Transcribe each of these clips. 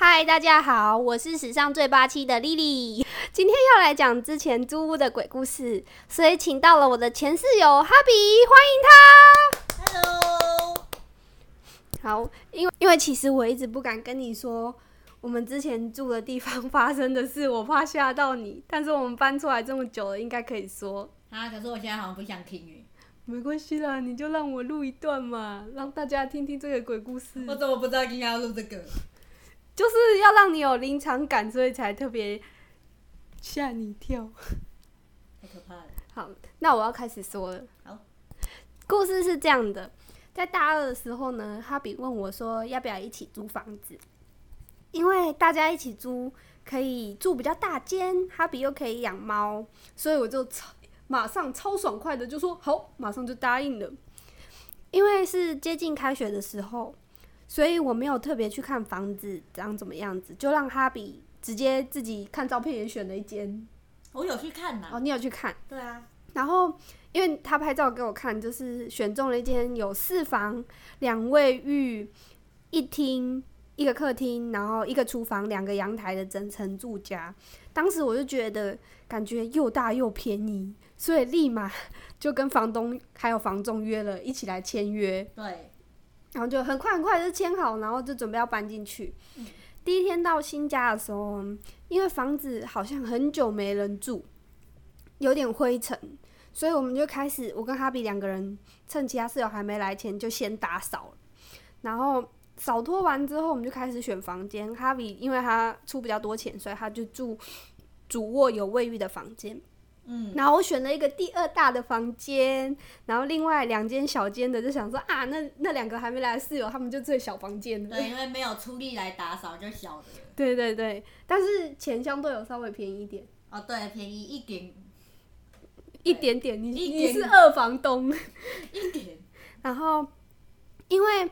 嗨，大家好，我是史上最霸气的莉莉。今天要来讲之前租屋的鬼故事，所以请到了我的前室友哈比，欢迎他。Hello，好，因为因为其实我一直不敢跟你说我们之前住的地方发生的事，我怕吓到你。但是我们搬出来这么久了，应该可以说。啊，可是我现在好像不想听诶，没关系啦，你就让我录一段嘛，让大家听听这个鬼故事。我怎么不知道今天要录这个？就是要让你有临场感，所以才特别吓你一跳。太可怕了。好，那我要开始说了。好，故事是这样的，在大二的时候呢，哈比问我说要不要一起租房子，因为大家一起租可以住比较大间，哈比又可以养猫，所以我就超马上超爽快的就说好，马上就答应了。因为是接近开学的时候，所以我没有特别去看房子长怎么样子，就让哈比直接自己看照片也选了一间。我有去看呐、哦，你有去看？对啊，然后，因为他拍照给我看，就是选中了一间有四房、两卫浴、一厅、一个客厅，然后一个厨房、两个阳台的整层住家。当时我就觉得感觉又大又便宜，所以立马 就跟房东还有房仲约了一起来签约。对，然后就很快很快就签好，然后就准备要搬进去。第一天到新家的时候，因为房子好像很久没人住，有点灰尘，所以我们就开始，我跟哈比两个人趁其他室友还没来前就先打扫了，然后扫拖完之后，我们就开始选房间。哈比因为他出比较多钱，所以他就住主卧有卫浴的房间。嗯，然后我选了一个第二大的房间，然后另外两间小间的，就想说啊，那那两个还没来的室友，他们就最小房间的。对，因为没有出力来打扫就小的。对对对，但是钱相对有稍微便宜一点，哦，对，便宜一点，一点点。你你是二房东，一点。然后因为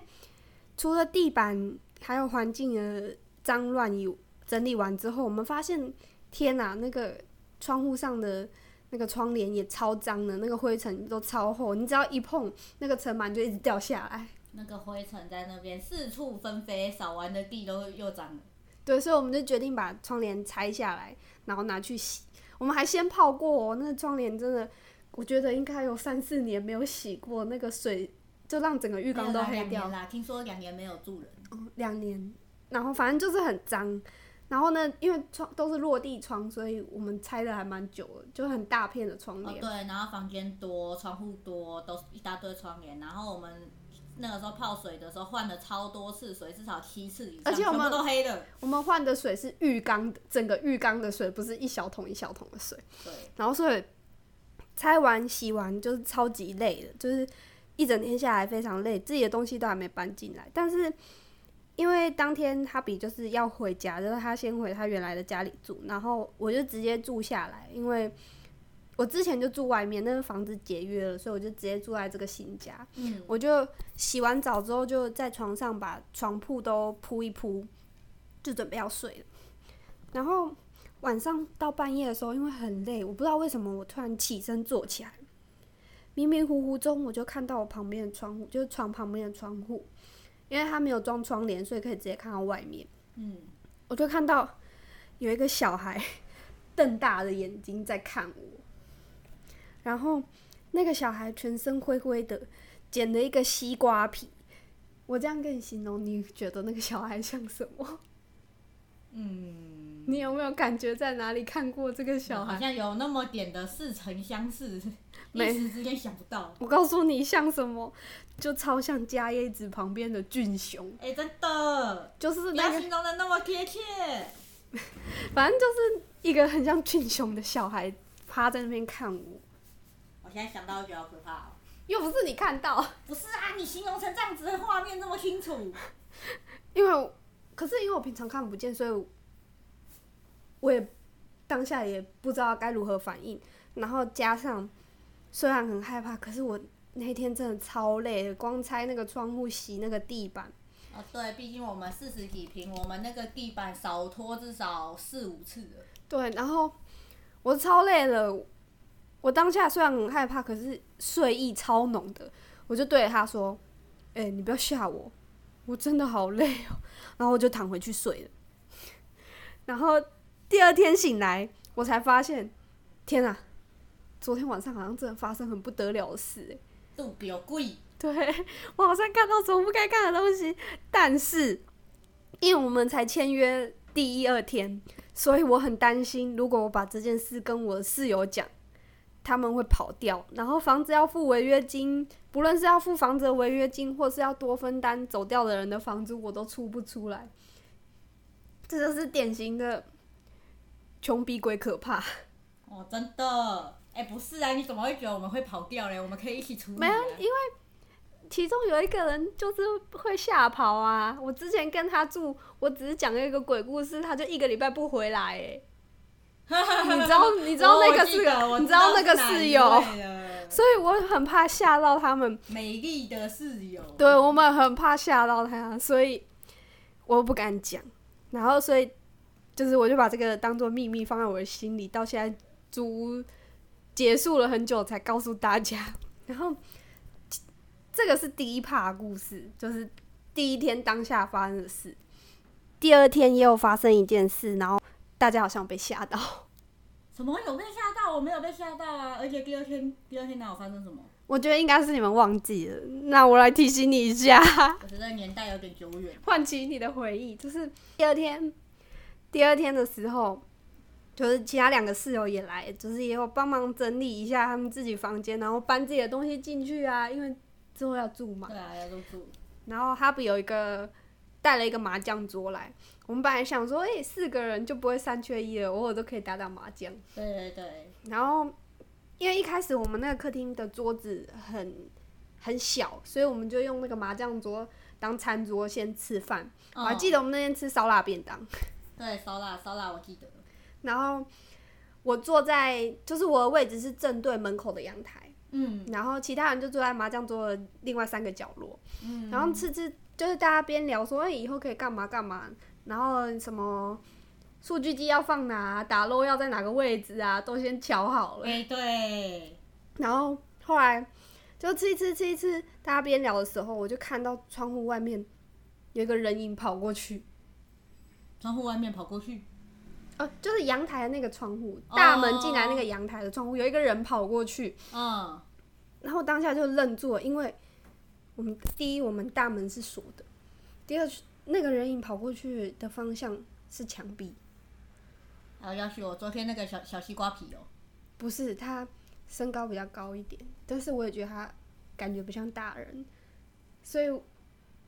除了地板还有环境的脏乱有整理完之后，我们发现天哪，那个窗户上的那个窗帘也超脏的，那个灰尘都超厚，你只要一碰，那个尘螨就一直掉下来。那个灰尘在那边四处纷飞，扫完的地都又脏了。对，所以我们就决定把窗帘拆下来，然后拿去洗。我们还先泡过、哦，那个窗帘真的，我觉得应该有三四年没有洗过，那个水就让整个浴缸都黑掉没有啦两年。啦，听说两年没有住人。哦两年，然后反正就是很脏。然后呢，因为窗都是落地窗，所以我们拆的还蛮久的，就很大片的窗帘。哦对，然后房间多，窗户多，都是一大堆窗帘。然后我们那个时候泡水的时候换了超多次水，至少七次以上，而且我们都黑的。我们换的水是浴缸的，整个浴缸的水，不是一小桶一小桶的水。对，然后所以拆完洗完就是超级累的，就是一整天下来非常累，自己的东西都还没搬进来。但是因为当天哈比就是要回家，就是他先回他原来的家里住，然后我就直接住下来，因为我之前就住外面，那个房子解约了，所以我就直接住在这个新家。嗯，我就洗完澡之后，就在床上把床铺都铺一铺，就准备要睡了。然后晚上到半夜的时候，因为很累，我不知道为什么我突然起身坐起来，迷迷糊糊中我就看到我旁边的窗户，就是床旁边的窗户，因为他没有装窗帘，所以可以直接看到外面。嗯，我就看到有一个小孩 瞪大的眼睛在看我，然后那个小孩全身灰灰的，捡了一个西瓜皮。我这样跟你形容，你觉得那个小孩像什么？嗯，你有没有感觉在哪里看过这个小孩？好像有那么点的似曾相识，一没时之间想不到。我告诉你像什么，就超像家叶子旁边的俊雄，哎、真的，就是那个，不要形容的那么贴切。反正就是一个很像俊雄的小孩趴在那边看我，我现在想到就觉得好可怕哦。又不是你看到。不是啊，你形容成这样子的画面那么清楚，因为，可是因为我平常看不见，所以我我也当下也不知道该如何反应。然后加上虽然很害怕，可是我那天真的超累的，光拆那个窗户、洗那个地板，啊，对，毕竟我们四十几平，我们那个地板少拖至少四五次了。对，然后我超累了。我当下虽然很害怕，可是睡意超浓的，我就对着他说：“哎、你不要吓我，我真的好累哦。”然后我就躺回去睡了。然后第二天醒来，我才发现，天啊，昨天晚上好像真的发生很不得了的事、欸，都比较贵，对我好像看到什么不该看的东西，但是因为我们才签约第一二天，所以我很担心，如果我把这件事跟我的室友讲，他们会跑掉，然后房子要付违约金，不论是要付房子的违约金，或是要多分担走掉的人的房租，我都出不出来。这就是典型的穷比鬼可怕。哦，真的，哎、不是啊，你怎么会觉得我们会跑掉嘞？我们可以一起处理、啊。没有，因为其中有一个人就是会吓跑啊。我之前跟他住，我只是讲了一个鬼故事，他就一个礼拜不回来，哎，你知道你知道那个是你知道那个室友，所以我很怕吓到他们。美丽的室友。对我们很怕吓到他，所以我不敢讲。然后所以就是我就把这个当做秘密放在我的心里，到现在租屋结束了很久才告诉大家。然后这个是第一趴的故事，就是第一天当下发生的事。第二天也有发生一件事，然后大家好像被吓到。什么有被吓到？我没有被吓到啊！而且第二天，第二天哪有发生什么？我觉得应该是你们忘记了，那我来提醒你一下。我觉得年代有点久远。唤起你的回忆。就是第二天，第二天的时候，就是其他两个室友也来，就是也有帮忙整理一下他们自己房间，然后搬自己的东西进去啊，因为之后要住嘛。对啊，要入住。然后哈比有一个带了一个麻将桌来，我们本来想说，诶、四个人就不会三缺一了，偶尔都可以打打麻将。对对对，然后因为一开始我们那个客厅的桌子很很小，所以我们就用那个麻将桌当餐桌先吃饭。我还记。得我们那天吃烧腊便当，对，烧腊，烧腊我记得。然后我坐在就是我的位置是正对门口的阳台，嗯然后其他人就坐在麻将桌的另外三个角落，嗯。然后吃吃就是大家边聊说，哎、以后可以干嘛干嘛，然后什么数据机要放哪，打漏要在哪个位置啊，都先瞧好了。哎、对，然后后来就吃一吃吃一吃，大家边聊的时候，我就看到窗户外面有一个人影跑过去，窗户外面跑过去。哦，就是阳台的那个窗户，哦大门进来那个阳台的窗户，有一个人跑过去，嗯。然后当下就愣住了，因为我们第一我们大门是锁的，第二那个人影跑过去的方向是墙壁，还有要许我昨天那个小小西瓜皮哦、不是他身高比较高一点，但是我也觉得他感觉不像大人，所以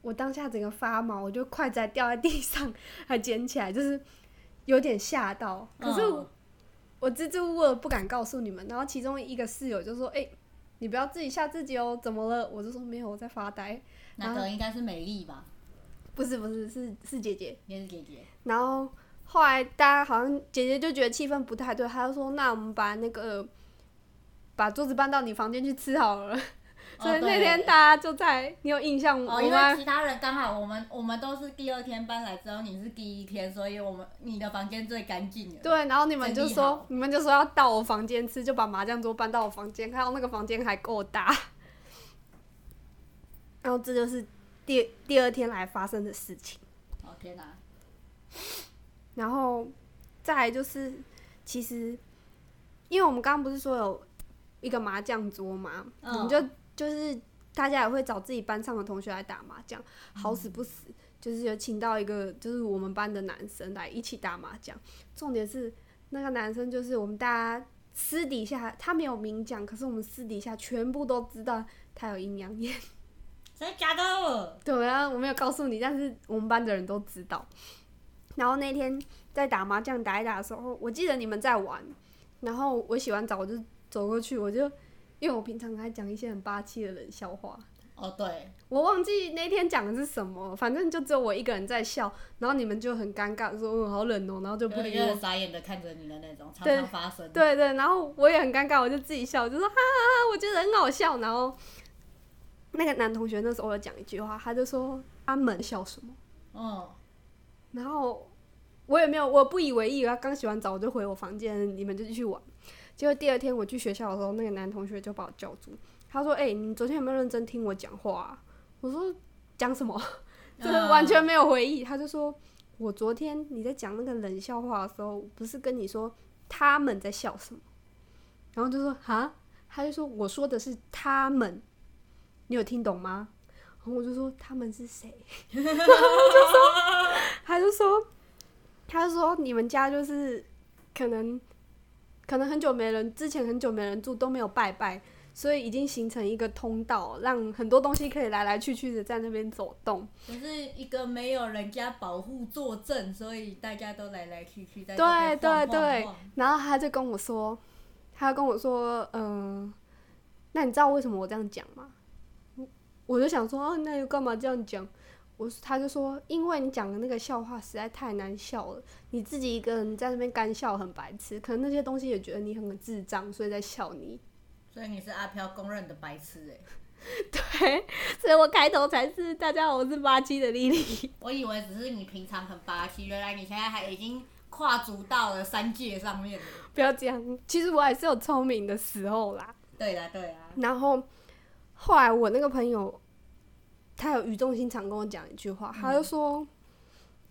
我当下整个发毛，我就快仔掉在地上，还捡起来，就是有点吓到。可是我,、支支吾吾的不敢告诉你们，然后其中一个室友就说：“哎、你不要自己吓自己哦，怎么了？”我就说：“没有，我在发呆。那个应该是美丽吧，”不是不是，是是姐姐。也是姐姐。然后后来大家好像姐姐就觉得气氛不太对，她就说：“那我们把那个把桌子搬到你房间去吃好了。所以那天大家就在，你有印象？哦，因为其他人刚好我们我们都是第二天搬来之后，你是第一天，所以我们你的房间最干净了。对，然后你们就说你们就说要到我房间吃，就把麻将桌搬到我房间，看到那个房间还够大。然后这就是第第二天来发生的事情。哦天哪、然后再来就是，其实因为我们刚刚不是说有一个麻将桌嘛，嗯我们就就是大家也会找自己班上的同学来打麻将，好死不死，就是有请到一个就是我们班的男生来一起打麻将。重点是那个男生就是我们大家私底下他没有明讲，可是我们私底下全部都知道他有阴阳眼。真的假的？对啊，我没有告诉你，但是我们班的人都知道。然后那天在打麻将打一打的时候，我记得你们在玩，然后我洗完澡我就走过去，我就因为我平常还讲一些很霸气的冷笑话，哦对，我忘记那天讲的是什么，反正就只有我一个人在笑，然后你们就很尴尬说嗯好冷哦、然后就不理我。傻眼的看着你的那种，常对常发生。对对，然后我也很尴尬，我就自己笑，就说哈哈哈，我觉得很好笑。然后那个男同学那时候有讲一句话，他就说阿门笑什么？嗯，然后我也没有，我不以为意，他刚洗完澡我就回我房间，你们就继续玩。结果第二天我去学校的时候，那个男同学就把我叫住，他说：“哎、你昨天有没有认真听我讲话、啊？”我说：“讲什么？” 就是完全没有回忆。他就说：“我昨天你在讲那个冷笑话的时候，不是跟你说他们在笑什么？然后就说啊，他就说我说的是他们，你有听懂吗？然后我就说他们是谁？然后就说，他就说，他就说你们家就是可能可能很久没人，之前很久没人住都没有拜拜，所以已经形成一个通道，让很多东西可以来来去去的在那边走动。可是一个没有人家保护作证，所以大家都来来去去在这对对对然后他就跟我说，他跟我说，嗯、那你知道为什么我这样讲吗？我就想说，哦，那又干嘛这样讲？我他就说，因为你讲的那个笑话实在太难笑了，你自己一个人在那边干笑很白痴，可能那些东西也觉得你很智障，所以在笑你。所以你是阿飘公认的白痴哎、对，所以我开头才是大家好，我是八七的丽丽。我以为只是你平常很霸气，原来你现在还已经跨足到了三界上面了。不要这样，其实我还是有聪明的时候啦。对啦对啦，然后后来我那个朋友，他有语重心长跟我讲一句话，他就说：“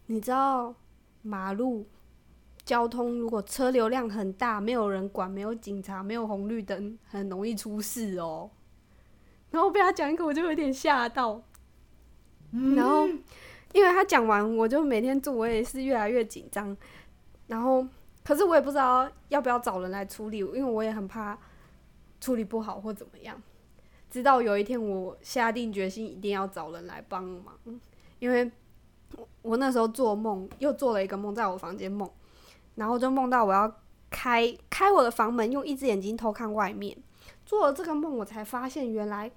你知道马路交通如果车流量很大，没有人管，没有警察，没有红绿灯，很容易出事哦。”然后被他讲一个，我就有点吓到。然后因为他讲完，我就每天做，我也是越来越紧张。然后，可是我也不知道要不要找人来处理，因为我也很怕处理不好或怎么样。直到有一天，我下定决心一定要找人来帮忙，因为我那时候做梦又做了一个梦，在我房间梦，然后就梦到我要开开我的房门，用一只眼睛偷看外面。做了这个梦，我才发现原来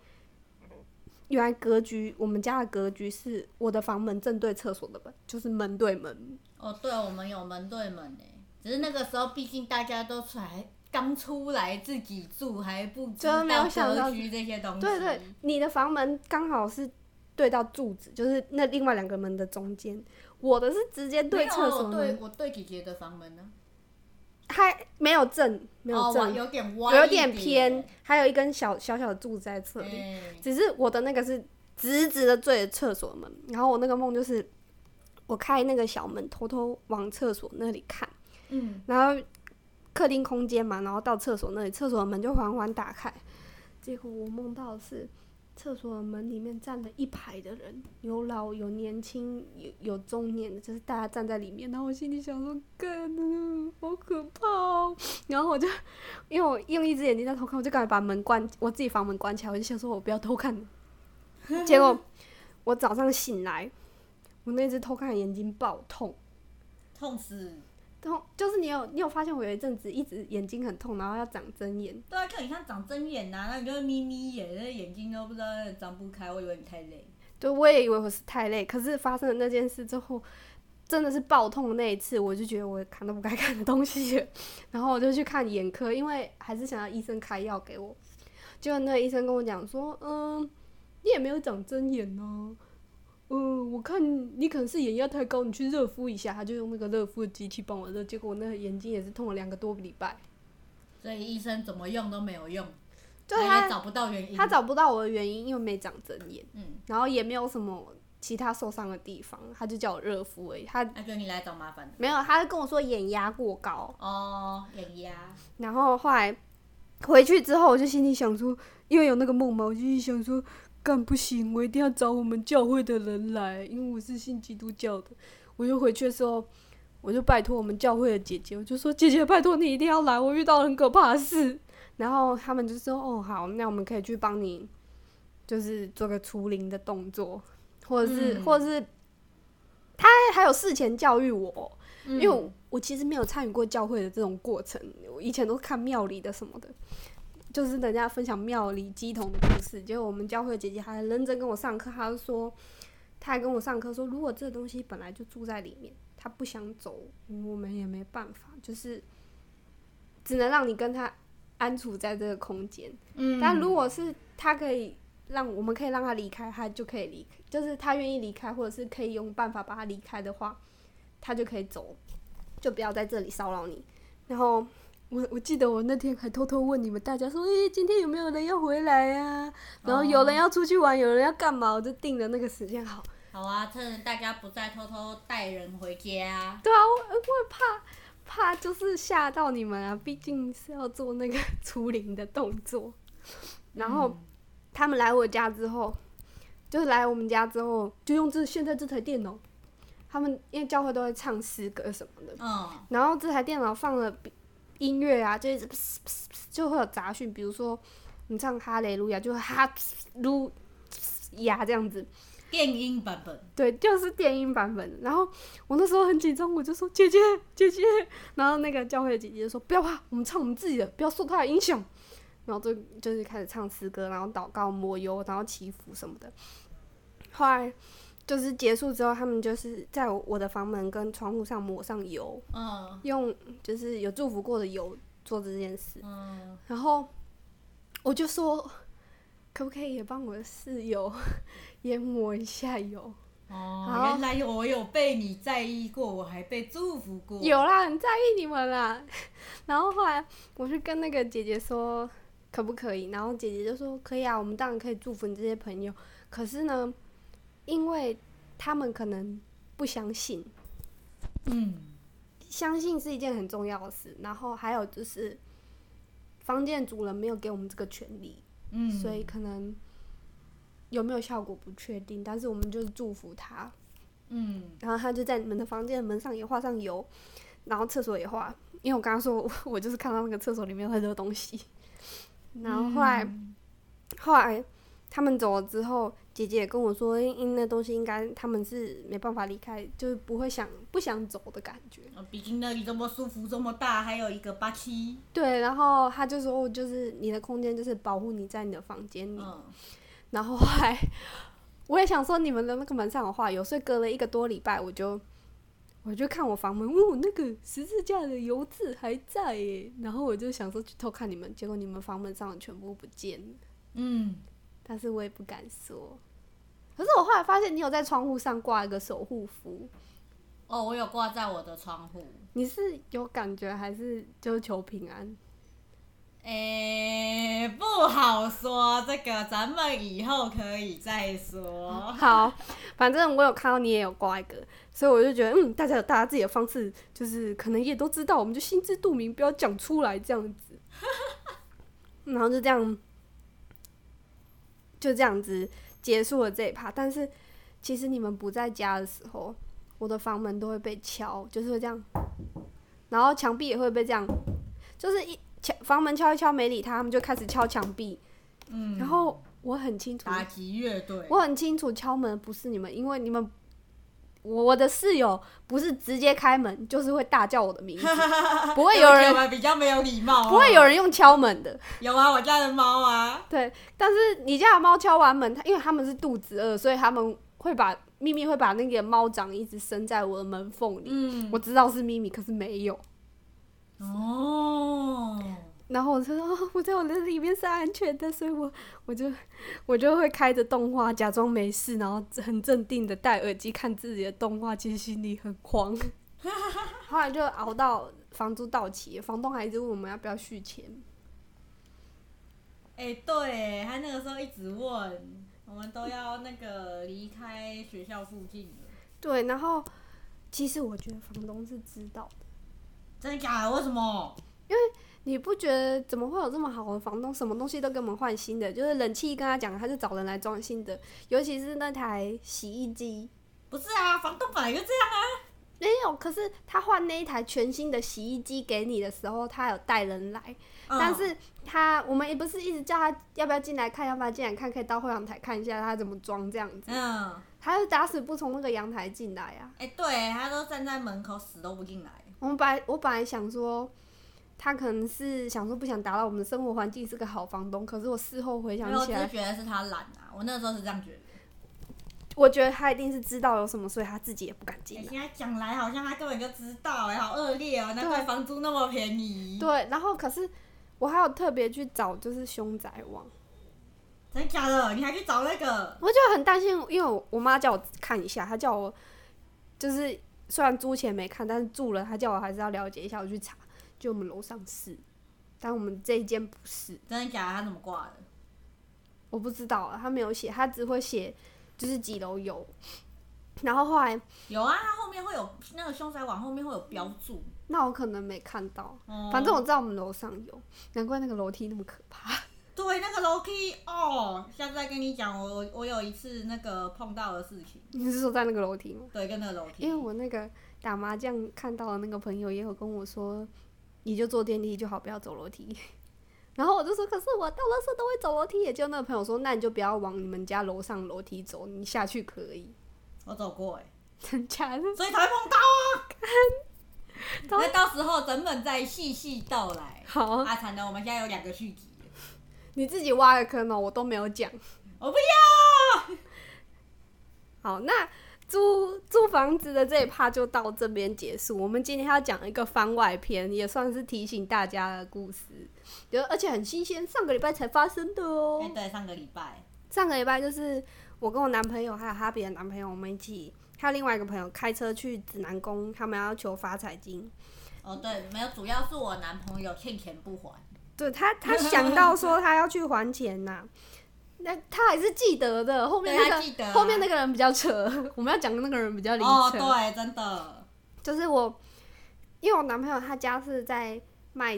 原来格局，我们家的格局是我的房门正对厕所的门，就是门对门。哦对，我们有门对门诶，只是那个时候毕竟大家都出来刚出来自己住，还不知道想到格局这些东西。对对，你的房门刚好是对到柱子，就是那另外两个门的中间。我的是直接对厕所对门，我对姐姐的房门呢，还没有正，没有哦，正，往有点歪，有点偏，，还有一根小小小的柱子在侧边。哎，只是我的那个是直直的对着厕所门，然后我那个梦就是我开那个小门，偷偷往厕所那里看，嗯，然后客厅空间嘛，然后到厕所那里，厕所的门就缓缓打开，结果我梦到的是厕所门里面站了一排的人，有老有年轻，有有中年的，就是大家站在里面，然后我心里想说，干，好可怕哦。然后我就因为我用一只眼睛在偷看，我就赶快把门关，我自己房门关起来，我就想说我不要偷看。结果我早上醒来，我那只偷看的眼睛爆痛。痛死。痛就是你有你有发现我有一阵子一直眼睛很痛，然后要长针眼。对啊，看你像长针眼呐、那你就是眯眯眼，那眼睛都不知道张不开，我以为你太累。对，我也以为我是太累，可是发生了那件事之后，真的是爆痛那一次，我就觉得我看都不该 看的东西，然后我就去看眼科，因为还是想要医生开药给我。结果那个医生跟我讲说，嗯，你也没有长针眼呢、嗯，我看你可能是眼压太高，你去热敷一下。他就用那个热敷的机器帮我热，结果我那个眼睛也是痛了两个多个礼拜。所以医生怎么用都没有用，对他他也找不到原因。他找不到我的原因，因为没长针眼，嗯，然后也没有什么其他受伤的地方，他就叫我热敷而已。他那就你来找麻烦的。没有，他跟我说眼压过高，哦，眼压。然后后来回去之后，我就心里想说，因为有那个梦嘛，我就心里想说，干不行，我一定要找我们教会的人来，因为我是信基督教的。我就回去的时候，我就拜托我们教会的姐姐，我就说姐姐，拜托你一定要来，我遇到很可怕的事。然后他们就说，哦好，那我们可以去帮你，就是做个除灵的动作，或者是、嗯或者是他还有事前教育我。因为我其实没有参与过教会的这种过程，我以前都是看庙里的什么的，就是人家分享庙里鸡童的故事。结果我们教会的姐姐还很认真跟我上课，她就说，她还跟我上课说，如果这个东西本来就住在里面，她不想走，我们也没办法，就是只能让你跟她安处在这个空间。嗯但如果是她可以让我们可以让她离开，她就可以离开，就是她愿意离开，或者是可以用办法把他离开的话，她就可以走，就不要在这里骚扰你。然后我我记得我那天还偷偷问你们大家说，诶、今天有没有人要回来呀、然后有人要出去玩，有人要干嘛，我就定了那个时间好。好啊，趁大家不在，偷偷带人回家。对啊，我我会怕怕就是吓到你们啊，毕竟是要做那个 除灵的动作。然后他们来我家之后，就是来我们家之后，就用这现在这台电脑。他们因为教会都会唱诗歌什么的，嗯，然后这台电脑放了音乐啊，就一直 就会有杂讯，比如说你唱哈雷路亚，就哈路亚这样子。电音版本。对，就是电音版本。然后我那时候很紧张，我就说姐姐姐姐，然后那个教会的姐姐说不要怕，我们唱我们自己的，不要受他的影响。然后就就是开始唱诗歌，然后祷告、抹油，然后祈福什么的。后来。就是结束之后，他们就是在我的房门跟窗户上抹上油，嗯，用就是有祝福过的油做这件事。嗯，然后我就说，可不可以也帮我的室友 也抹一下油？哦，原来我有被你在意过，我还被祝福过。有啦，很在意你们啦。然后后来我就跟那个姐姐说，可不可以？然后姐姐就说可以啊，我们当然可以祝福你这些朋友。可是呢？因为他们可能不相信，嗯，相信是一件很重要的事。然后还有就是，房间主人没有给我们这个权利，嗯，所以可能有没有效果不确定。但是我们就是祝福他，嗯，然后他就在你们的房间门上也画上油，然后厕所也画。因为我刚刚说我 就是看到那个厕所里面有很多东西，然后后来后来他们走了之后。姐姐跟我说，因那东西应该他们是没办法离开，就是不会想不想走的感觉。毕竟那里这么舒服，这么大，还有一个八七。对，然后他就说，就是你的空间就是保护你在你的房间里。嗯。然后还我也想说，你们的那个门上有画有，所以隔了一个多礼拜，我就我就看我房门，哦，那个十字架的油渍还在耶。然后我就想说去偷看你们，结果你们房门上全部不见了。嗯。但是我也不敢说。可是我后来发现，你有在窗户上挂一个守护符。哦，我有挂在我的窗户。你是有感觉还是就是求平安？诶，不好说，这个咱们以后可以再说。好，反正我有看到你也有挂一个，所以我就觉得，嗯，大家有大家自己的方式，就是可能也都知道，我们就心知肚明，不要讲出来这样子。然后就这样，就这样子。结束了这一趴，但是其实你们不在家的时候，我的房门都会被敲，就是会这样，然后墙壁也会被这样，就是一敲房门敲一敲没理他，他们就开始敲墙壁，嗯，然后我很清楚打击乐队，我很清楚敲门不是你们，因为你们我的室友不是直接开门，就是会大叫我的名字，不会有人比较没有礼貌，不会有人用敲门的。有啊，我家的猫啊。对，但是你家的猫敲完门，它因为它们是肚子饿，所以他们会把咪咪会把那个猫掌一直伸在我的门缝里。嗯，我知道是咪咪，可是没有。哦。然后我说我在我的里面是安全的，所以我 我就我就会开着动画假装没事，然后很镇定的戴耳机看自己的动画，其实心里很慌。后来就熬到房租到期，房东还一直问我们要不要续钱。哎，对他那个时候一直问，我们都要那个离开学校附近了。对，然后其实我觉得房东是知道的。真的假的？为什么？因为。你不觉得怎么会有这么好的房东，什么东西都给我们换新的？就是冷气跟他讲，他就找人来装新的。尤其是那台洗衣机，不是啊，房东本来就这样啊。没有，可是他换那一台全新的洗衣机给你的时候，他有带人来。但是他我们也不是一直叫他要不要进来看，要不要进来看，可以到后阳台看一下他怎么装这样子。嗯，他就打死不从那个阳台进来啊。哎，对他都站在门口死都不进来。我们本来我本来想说。他可能是想说不想打扰我们的生活环境，是个好房东。可是我事后回想起来，我觉得是他懒啊。我那时候是这样觉得。我觉得他一定是知道有什么，所以他自己也不敢进。现在讲来好像他根本就知道，哎，好恶劣哦！难怪房租那么便宜。对，然后可是我还有特别去找，就是凶宅网。真的假的？你还去找那个？我就很担心，因为我妈叫我看一下，她叫我就是虽然租钱没看，但是住了，她叫我还是要了解一下，我去查。就我们楼上是，但我们这一间不是。真的假的？他怎么挂的？我不知道啊，他没有写，他只会写就是几楼有。然后后来，有啊，他后面会有那个凶宅网后面会有标注。那我可能没看到，哦反正我知道我们楼上有，难怪那个楼梯那么可怕。对那个楼梯哦，下次再跟你讲，我我有一次那个碰到的事情，你是说在那个楼梯吗？对，跟那个楼梯。因为我那个打麻将看到的那个朋友也有跟我说，你就坐电梯就好，不要走楼梯。然后我就说，可是我到垃圾都会走楼梯，也就那个朋友说，那你就不要往你们家楼上楼梯走，你下去可以。我走过哎、真假的？所以才会碰到啊。那到时候整本再细细道来。好，阿惨的，我们现在有两个续集。你自己挖个坑哦，我都没有讲。我不要。好，那租租房子的这一趴就到这边结束。我们今天要讲一个番外篇，也算是提醒大家的故事，就而且很新鲜，上个礼拜才发生的哦。哎、对，上个礼拜。上个礼拜就是我跟我男朋友还有哈比的男朋友，我们一起，还有另外一个朋友开车去指南宫，他们要求发财金。哦，对，没有，主要是我男朋友欠钱不还。对他，他想到说他要去还钱呐、那他还是记得的。后面那个后面那个人比较扯，我们要讲的那个人比较离哦，对，真的。就是我，因为我男朋友他家是在卖，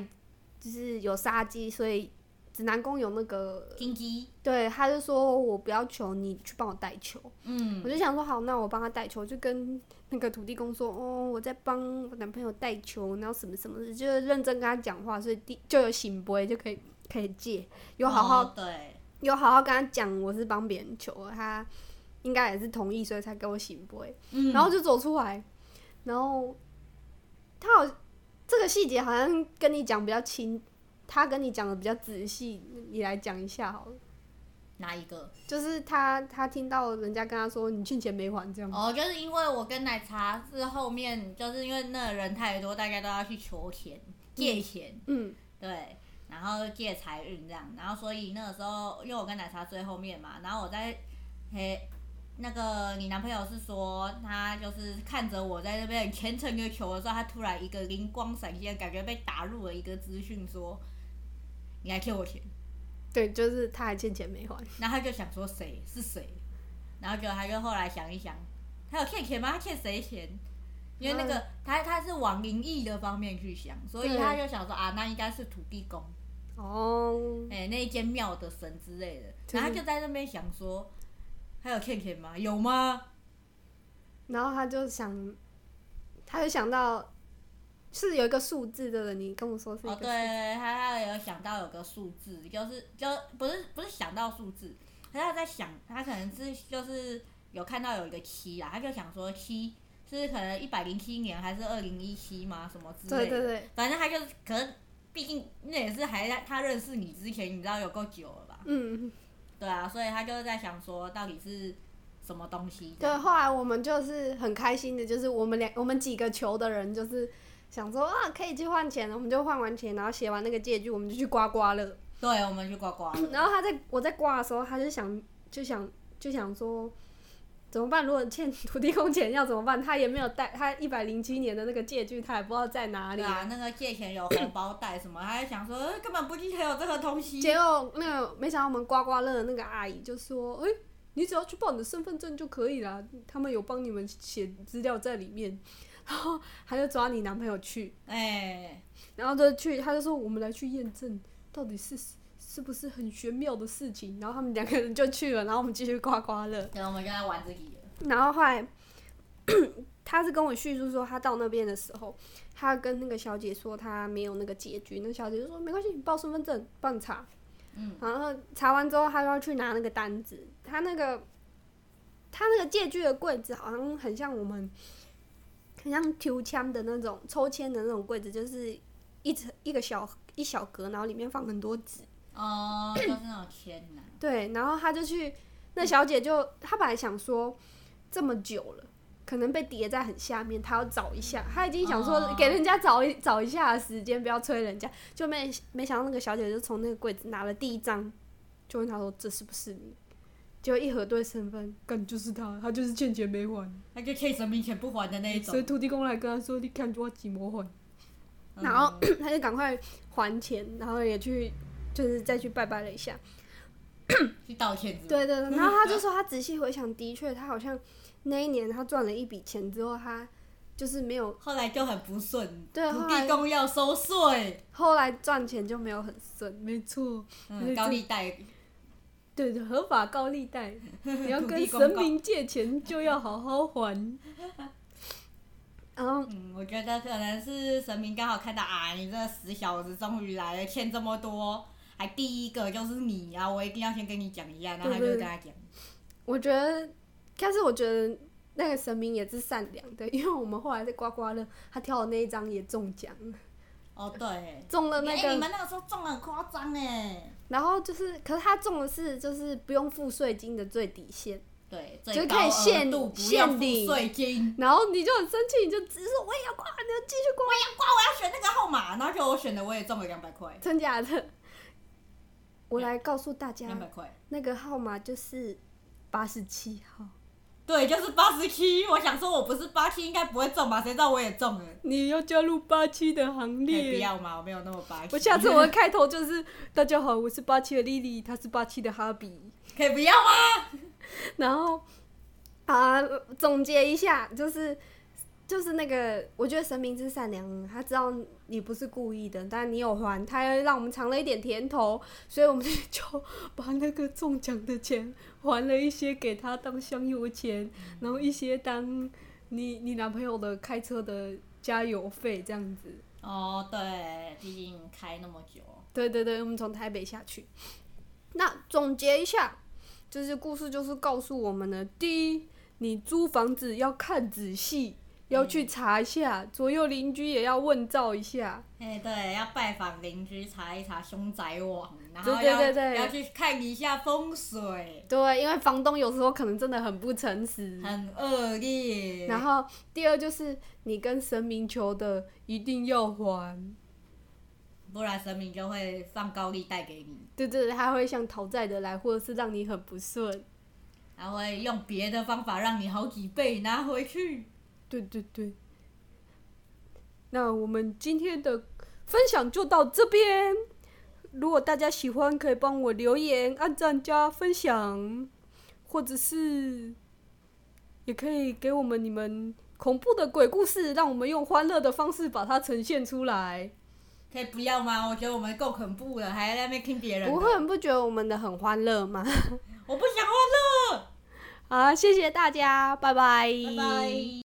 就是有杀鸡，所以指南宫有那个，金鸡。对，他就说我不要球，你去帮我带球。嗯我。就想说好，那我帮他带球，就跟那个土地公说，哦，我在帮我男朋友带球，然后什么什么的，就是认真跟他讲话，所以第就有醒杯就可以可以借，有好好、哦对。有好好跟他讲我是帮别人求的，他应该也是同意，所以才给我醒杯。嗯。然后就走出来，然后他好这个细节好像跟你讲比较清，他跟你讲的比较仔细，你来讲一下好了。哪一个？就是他他听到人家跟他说你欠钱没还这样，哦，就是因为我跟奶茶是后面，就是因为那个人太多，大家都要去求钱、借钱，嗯对，然后借财运这样，然后所以那个时候，因为我跟奶茶最后面嘛，然后我在，嘿，那个你男朋友是说他就是看着我在那边虔诚的求的时候，他突然一个灵光闪现，感觉被打入了一个资讯说，你还欠我钱，对，就是他还欠钱没还，然后他就想说谁是谁，然后就他就后来想一想，他有欠钱吗？他欠谁钱？因为那个他他是往灵异的方面去想，所以他就想说啊，那应该是土地公，哦，哎、那一间庙的神之类的。然后他就在那边想说，还有倩倩吗？有吗？然后他就想，他就想到是有一个数字的，你跟我说是一哦，对，他他有想到有个数字，就是就不是不是想到数字，他在想，他可能是就是有看到有一个七啦，他就想说七是可能一百零七年还是二零一七吗？什么之类的。对对对，反正他就是，可能毕竟那也是还在他认识你之前，你知道有够久了吧？嗯，对啊，所以他就是在想说，到底是什么东西？对。后来我们就是很开心的，就是我们两我们几个球的人就是想说啊可以去换钱了，我们就换完钱，然后写完那个借据，我们就去刮刮乐。对，我们去刮刮乐。然后他在我在刮的时候，他就想就想就想说。怎么办？如果欠土地公钱要怎么办？他也没有带他一百零七年的那个借据，他也不知道在哪里对。啊，那个借钱有红包袋什么，他还想说，呃根本不记得有这个东西。结果那个没想到我们刮刮乐的那个阿姨就说：“哎、你只要去报你的身份证就可以了，他们有帮你们写资料在里面。”然后他就抓你男朋友去，哎、然后就去，他就说：“我们来去验证到底是是不是很玄妙的事情。”然后他们两个人就去了，然后我们继续刮刮乐。然后，我们跟他玩这个了。然后后来 他是跟我叙述说，他到那边的时候，他跟那个小姐说他没有那个结局，那小姐就说没关系，你报身份证，帮你查。嗯，然后查完之后，他就要去拿那个单子，他那个他那个借据的柜子好像很像我们，很像抽签的那种抽签的那种柜子，就是一层一个小一小格，然后里面放很多纸。哦、就是那种天呐、对，然后他就去，那小姐就她本来想说这么久了，可能被叠在很下面，她要找一下，她已经想说哦给人家找一找一下的时间，不要催人家，就没没想到那个小姐就从那个柜子拿了第一张，就问他说这是不是你？结果一核对身份，干就是他，他就是欠钱没还，他就欠神明钱不还的那一种。所以。土地公来跟他说，你看我几毛还，嗯。然后 他就赶快还钱，然后也去就是再去拜拜了一下。去道歉？对对对，然后他就 说他仔细回想，的确他好像那一年他赚了一笔钱之后，他就是没有后来就很不顺，对后来地公要收税，后来赚钱就没有很顺，没错，嗯，高利贷，对的，合法高利贷，你要跟神明借钱就要好好还。然后嗯，我觉得可能是神明刚好看到啊，你这个死小子终于来了，欠这么多，还第一个就是你啊，我一定要先跟你讲一下，然后他就跟他讲，我觉得，但是我觉得那个神明也是善良的，因为我们后来在刮刮乐，他挑的那一张也中奖。了，哦对，中了那哎、你，们那个时候中了很夸张哎，然后就是，可是他中的是就是不用付税金的最底线，对，就可以限限定税金，然后你就很生气，你就直说我也要刮，你就继续刮，我要选那个号码，然后就我选的我也中了两百块，真假的？我来告诉大家两，百块。那个号码就是八十七号。对，就是八十七。我想说，我不是八七，应该不会中吧？谁知道我也中了。你要加入八七的行列。不要嘛，我没有那么八七。我下次我的开头就是：大家好，我是八七的丽丽，她是八七的哈比。可以不要吗？然后啊，总结一下，就是就是那个，我觉得神明是善良的，他知道你不是故意的，但你有还，他让我们尝了一点甜头，所以我们 就把那个中奖的钱还了一些给他当香油钱，然后一些当你你男朋友的开车的加油费这样子。哦，对，毕竟开那么久。对对对，我们从台北下去。那总结一下，就是故事就是告诉我们的：第一，你租房子要看仔细，要去查一下，左右邻居也要问照一下。哎，对，要拜访邻居，查一查凶宅网，然后对对要要去看一下风水，对，因为房东有时候可能真的很不诚实。很恶劣。然后第二就是你跟神明求的一定要还，不然神明就会放高利贷给你，对对对，他会像讨债的来，或者是让你很不顺。他会用别的方法让你好几倍拿回去。对对对。那我们今天的分享就到这边。如果大家喜欢，可以帮我留言、按赞、加分享，或者是也可以给我们你们恐怖的鬼故事，让我们用欢乐的方式把它呈现出来。可以不要吗？我觉得我们够恐怖了，还在那边听别人。不会，你不觉得我们的很欢乐吗？我不想欢乐。好，谢谢大家，拜拜。拜拜。